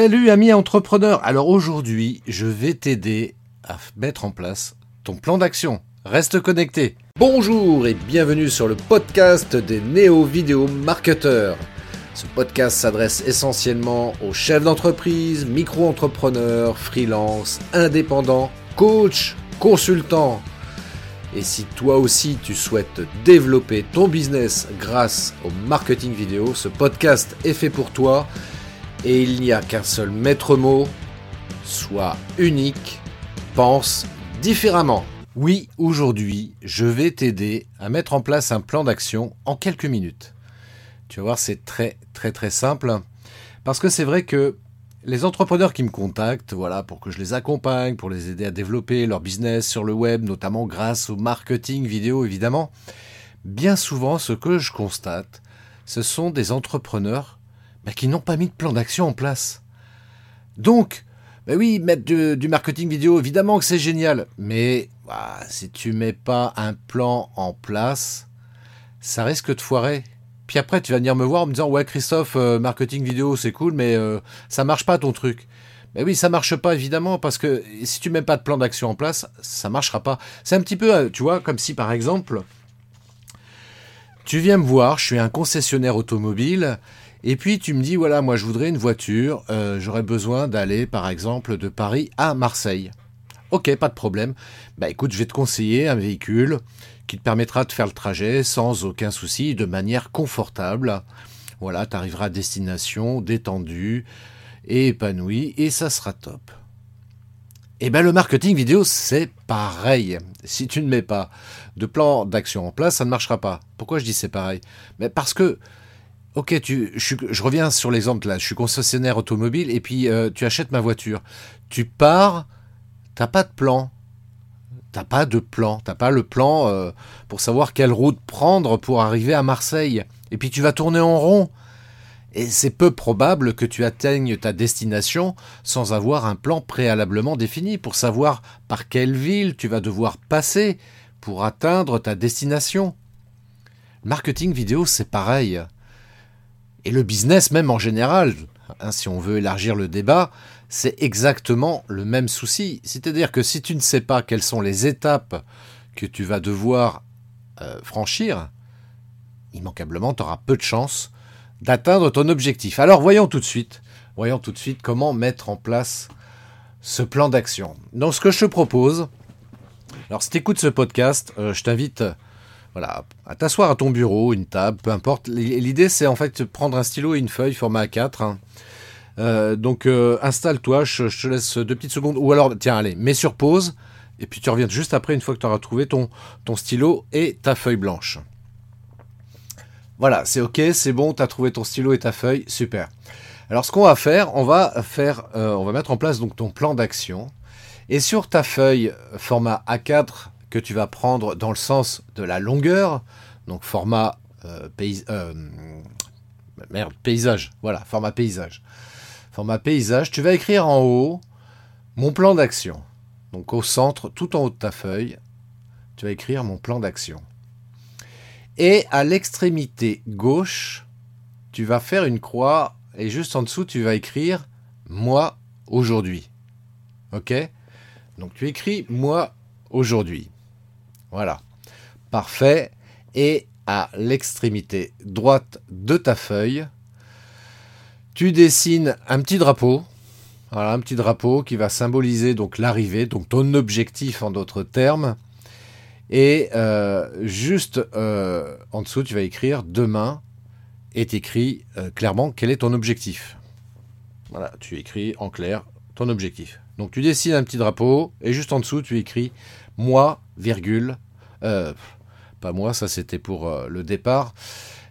Salut ami entrepreneur. Alors aujourd'hui, je vais t'aider à mettre en place ton plan d'action. Reste connecté. Bonjour et bienvenue sur le podcast des néo-vidéo marketeurs. Ce podcast s'adresse essentiellement aux chefs d'entreprise, micro-entrepreneurs, freelance, indépendants, coachs, consultants. Et si toi aussi tu souhaites développer ton business grâce au marketing vidéo, ce podcast est fait pour toi et il n'y a qu'un seul maître mot, sois unique, pense différemment. Oui, aujourd'hui, je vais t'aider à mettre en place un plan d'action en quelques minutes. Tu vas voir, c'est très très très simple. Parce que c'est vrai que les entrepreneurs qui me contactent, voilà, pour que je les accompagne, pour les aider à développer leur business sur le web, notamment grâce au marketing vidéo évidemment, bien souvent ce que je constate, ce sont des entrepreneurs bah, qui n'ont pas mis de plan d'action en place. Donc, bah oui, mettre du, marketing vidéo, évidemment que c'est génial, mais si tu mets pas un plan en place, ça risque de foirer. Puis après, tu vas venir me voir en me disant, ouais, Christophe, euh, marketing vidéo, c'est cool, mais euh, ça marche pas ton truc. Mais oui, ça marche pas évidemment parce que si tu mets pas de plan d'action en place, ça marchera pas. C'est un petit peu, euh, tu vois, comme si par exemple, tu viens me voir, je suis un concessionnaire automobile et puis tu me dis, voilà, moi je voudrais une voiture, euh, j'aurais besoin d'aller par exemple de Paris à Marseille. Ok, pas de problème. Bah écoute, je vais te conseiller un véhicule qui te permettra de faire le trajet sans aucun souci, de manière confortable. Voilà, tu arriveras à destination détendu et épanoui, et ça sera top. Eh bien le marketing vidéo, c'est pareil. Si tu ne mets pas de plan d'action en place, ça ne marchera pas. Pourquoi je dis c'est pareil? Mais Parce que Ok, tu, je, reviens sur l'exemple là. Je suis concessionnaire automobile et puis euh, tu achètes ma voiture. Tu pars, t'as pas de plan. T'as pas de plan. T'as pas le plan euh, pour savoir quelle route prendre pour arriver à Marseille. Et puis tu vas tourner en rond. Et c'est peu probable que tu atteignes ta destination sans avoir un plan préalablement défini pour savoir par quelle ville tu vas devoir passer pour atteindre ta destination. marketing vidéo, c'est pareil et le business même en général, hein, si on veut élargir le débat, c'est exactement le même souci. C'est-à-dire que si tu ne sais pas quelles sont les étapes que tu vas devoir euh, franchir, immanquablement, tu auras peu de chances d'atteindre ton objectif. Alors voyons tout de suite, voyons tout de suite comment mettre en place ce plan d'action. Donc ce que je te propose, alors si tu écoutes ce podcast, euh, je t'invite voilà, à t'asseoir à ton bureau, une table, peu importe. L'idée, c'est en fait de prendre un stylo et une feuille format A4. Hein. Euh, donc, euh, installe-toi, je, te laisse deux petites secondes. Ou alors, tiens, allez, mets sur pause. Et puis, tu reviens juste après, une fois que tu auras trouvé ton, ton stylo et ta feuille blanche. Voilà, c'est OK, c'est bon, tu as trouvé ton stylo et ta feuille, super. Alors, ce qu'on va faire, on va faire, euh, on va mettre en place donc ton plan d'action. Et sur ta feuille format A4 que tu vas prendre dans le sens de la longueur, donc format euh, euh, paysage, voilà, format paysage. Format paysage, tu vas écrire en haut mon plan d'action. Donc au centre, tout en haut de ta feuille, tu vas écrire mon plan d'action. Et à l'extrémité gauche, tu vas faire une croix et juste en dessous, tu vas écrire moi aujourd'hui. OK? Donc tu écris moi aujourd'hui. Voilà. Parfait. Et à l'extrémité droite de ta feuille, tu dessines un petit drapeau. Voilà, un petit drapeau qui va symboliser donc l'arrivée, donc ton objectif en d'autres termes. Et euh, juste euh, en dessous, tu vas écrire demain et t'écris euh, clairement quel est ton objectif. Voilà, tu écris en clair ton objectif. Donc tu dessines un petit drapeau et juste en dessous, tu écris moi, virgule, pas moi, ça c'était pour le départ.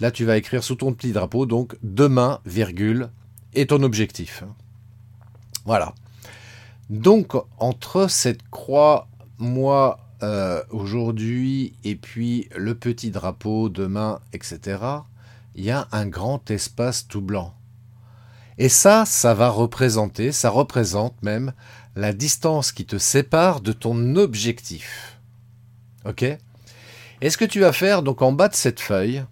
Là, tu vas écrire sous ton petit drapeau, donc demain, virgule, et ton objectif. Voilà. Donc, entre cette croix, moi, euh, aujourd'hui, et puis le petit drapeau, demain, etc., il y a un grand espace tout blanc. Et ça, ça va représenter, ça représente même la distance qui te sépare de ton objectif. Ok? Et ce que tu vas faire, donc en bas de cette feuille,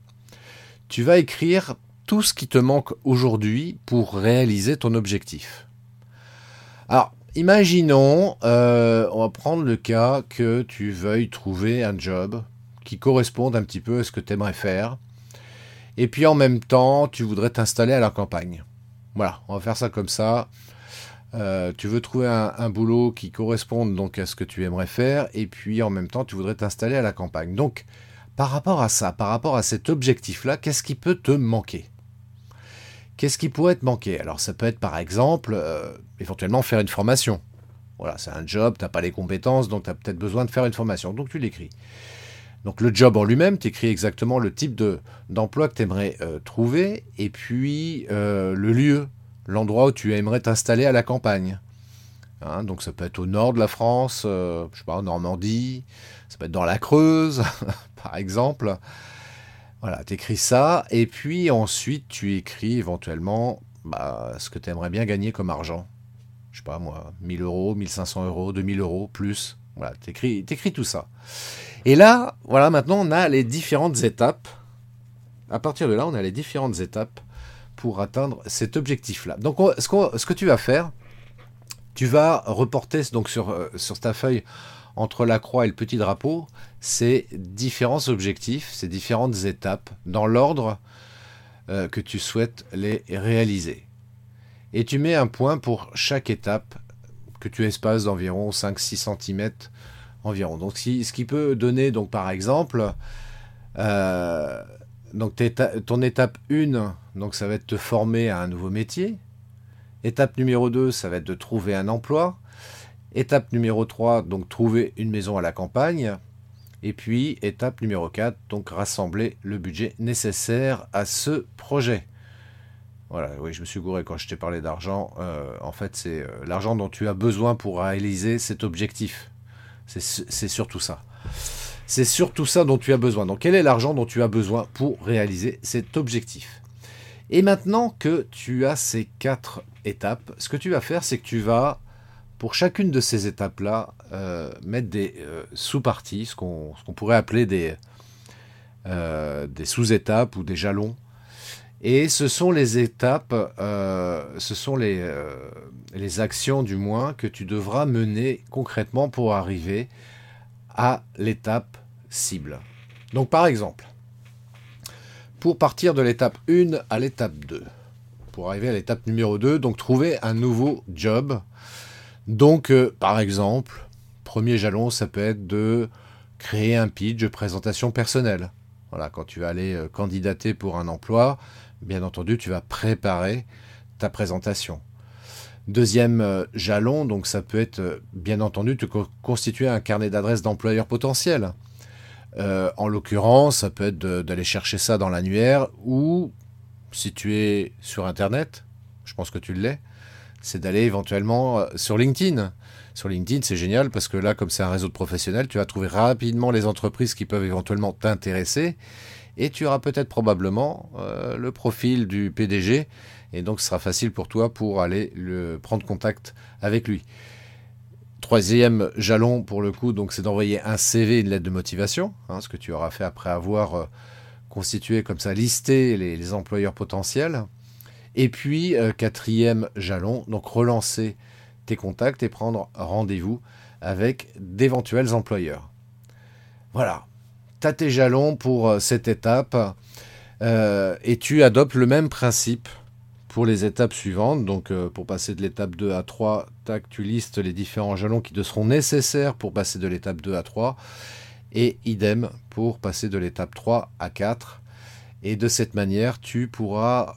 tu vas écrire tout ce qui te manque aujourd'hui pour réaliser ton objectif? Alors, imaginons, euh, on va prendre le cas que tu veuilles trouver un job qui corresponde un petit peu à ce que tu aimerais faire. Et puis en même temps, tu voudrais t'installer à la campagne. Voilà, on va faire ça comme ça. Euh, tu veux trouver un, boulot qui corresponde donc à ce que tu aimerais faire, et puis en même temps, tu voudrais t'installer à la campagne. Donc, par rapport à ça, par rapport à cet objectif-là, qu'est-ce qui peut te manquer? Qu'est-ce qui pourrait te manquer? Alors, ça peut être par exemple, euh, éventuellement faire une formation. Voilà, c'est un job, tu n'as pas les compétences, donc tu as peut-être besoin de faire une formation. Donc, tu l'écris. Donc, le job en lui-même, tu écris exactement le type d'emploi que tu aimerais euh, trouver, et puis le lieu l'endroit où tu aimerais t'installer à la campagne. Hein, donc ça peut être au nord de la France, euh, je sais pas, en Normandie, ça peut être dans la Creuse, par exemple. Voilà, tu écris ça, et puis ensuite tu écris éventuellement bah, ce que tu aimerais bien gagner comme argent. Je sais pas moi, 1000 euros, 1500 euros, 2000 euros, plus. Voilà, tu écris, tout ça. Et là, voilà, maintenant on a les différentes étapes. À partir de là, on a les différentes étapes pour atteindre cet objectif-là. Donc ce, que tu vas faire, tu vas reporter donc sur, euh, sur ta feuille entre la croix et le petit drapeau ces différents objectifs, ces différentes étapes dans l'ordre euh, que tu souhaites les réaliser. Et tu mets un point pour chaque étape que tu espaces d'environ 5-6 cm environ. Donc ce qui peut donner donc par exemple euh, donc ton étape 1, donc ça va être te former à un nouveau métier. Étape numéro 2, ça va être de trouver un emploi. Étape numéro 3, donc trouver une maison à la campagne. Et puis étape numéro 4, donc rassembler le budget nécessaire à ce projet. Voilà, oui, je me suis gouré quand je t'ai parlé d'argent. Euh, en fait, c'est euh, l'argent dont tu as besoin pour réaliser cet objectif. C'est surtout ça. C'est surtout ça dont tu as besoin. Donc quel est l'argent dont tu as besoin pour réaliser cet objectif? Et maintenant que tu as ces quatre étapes, ce que tu vas faire, c'est que tu vas, pour chacune de ces étapes-là, euh, mettre des euh, sous-parties, ce qu'on pourrait appeler des, euh, des sous-étapes ou des jalons. Et ce sont les étapes, ce sont les, les actions du moins que tu devras mener concrètement pour arriver à l'étape cible. Donc par exemple, pour partir de l'étape 1 à l'étape 2, pour arriver à l'étape numéro 2, donc trouver un nouveau job. Donc euh, par exemple, premier jalon, ça peut être de créer un pitch de présentation personnelle. Voilà, quand tu vas aller euh, candidater pour un emploi, bien entendu, tu vas préparer ta présentation. Deuxième euh, jalon, donc ça peut être bien entendu de constituer un carnet d'adresses d'employeurs potentiels. En l'occurrence, ça peut être d'aller chercher ça dans l'annuaire ou si tu es sur Internet, je pense que tu l'es, c'est d'aller éventuellement sur LinkedIn. Sur LinkedIn, c'est génial parce que là, comme c'est un réseau de professionnels, tu vas trouver rapidement les entreprises qui peuvent éventuellement t'intéresser et tu auras peut-être probablement le profil du PDG et donc ce sera facile pour toi pour aller le, prendre contact avec lui. Troisième jalon pour le coup, donc c'est d'envoyer un CV, une lettre de motivation, hein, ce que tu auras fait après avoir euh, constitué comme ça, listé les, employeurs potentiels. Et puis euh, quatrième jalon, donc relancer tes contacts et prendre rendez-vous avec d'éventuels employeurs. Voilà, tu as tes jalons pour euh, cette étape et tu adoptes le même principe pour les étapes suivantes, donc euh, pour passer de l'étape 2 à 3, tac, tu listes les différents jalons qui te seront nécessaires pour passer de l'étape 2 à 3. Et idem pour passer de l'étape 3 à 4. Et de cette manière, tu pourras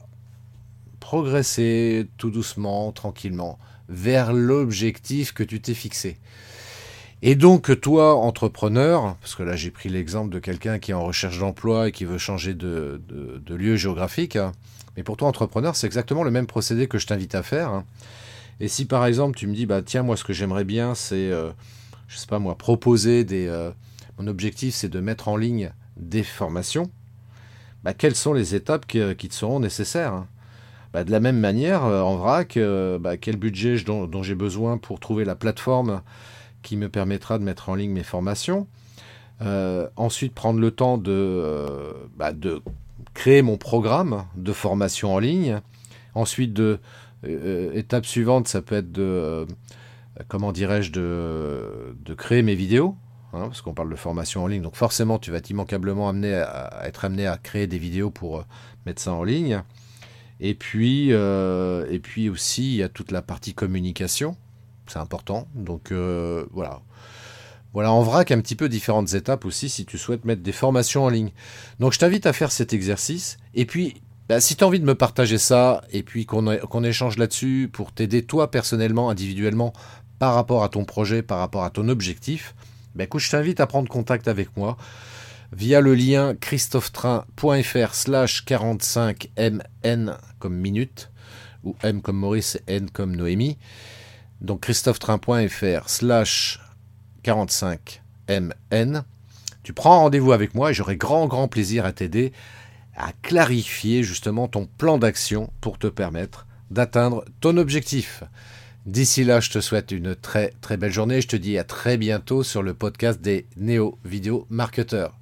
progresser tout doucement, tranquillement, vers l'objectif que tu t'es fixé. Et donc toi, entrepreneur, parce que là j'ai pris l'exemple de quelqu'un qui est en recherche d'emploi et qui veut changer de, lieu géographique, hein, mais pour toi, entrepreneur, c'est exactement le même procédé que je t'invite à faire. Hein. Et si par exemple tu me dis, bah tiens, moi ce que j'aimerais bien, c'est, euh, je sais pas moi, proposer des. Euh, mon objectif, c'est de mettre en ligne des formations. Bah, quelles sont les étapes qui, euh, te seront nécessaires hein bah, De la même manière, en vrac, bah, quel budget dont, j'ai besoin pour trouver la plateforme qui me permettra de mettre en ligne mes formations. ensuite, prendre le temps de, bah, de créer mon programme de formation en ligne. Ensuite, de, étape suivante, ça peut être de, comment dirais-je, de, créer mes vidéos. Hein, parce qu'on parle de formation en ligne. Donc forcément, tu vas être immanquablement amené à, être amené à créer des vidéos pour euh, mettre ça en ligne. Et puis, euh, et puis aussi, il y a toute la partie communication. C'est important. Donc euh, voilà. Voilà, en vrac, un petit peu différentes étapes aussi si tu souhaites mettre des formations en ligne. Donc je t'invite à faire cet exercice. Et puis, bah, si tu as envie de me partager ça et puis qu'on échange là-dessus pour t'aider toi personnellement, individuellement, par rapport à ton projet, par rapport à ton objectif, ben écoute, je t'invite à prendre contact avec moi via le lien christophetrain.fr slash 45mn comme minute, ou M comme Maurice et N comme Noémie. Donc christophetrain.fr slash 45mn. Tu prends rendez-vous avec moi et j'aurai grand grand plaisir à t'aider à clarifier justement ton plan d'action pour te permettre d'atteindre ton objectif. D'ici là, je te souhaite une très très belle journée. Je te dis à très bientôt sur le podcast des Néo Vidéo Marketeurs.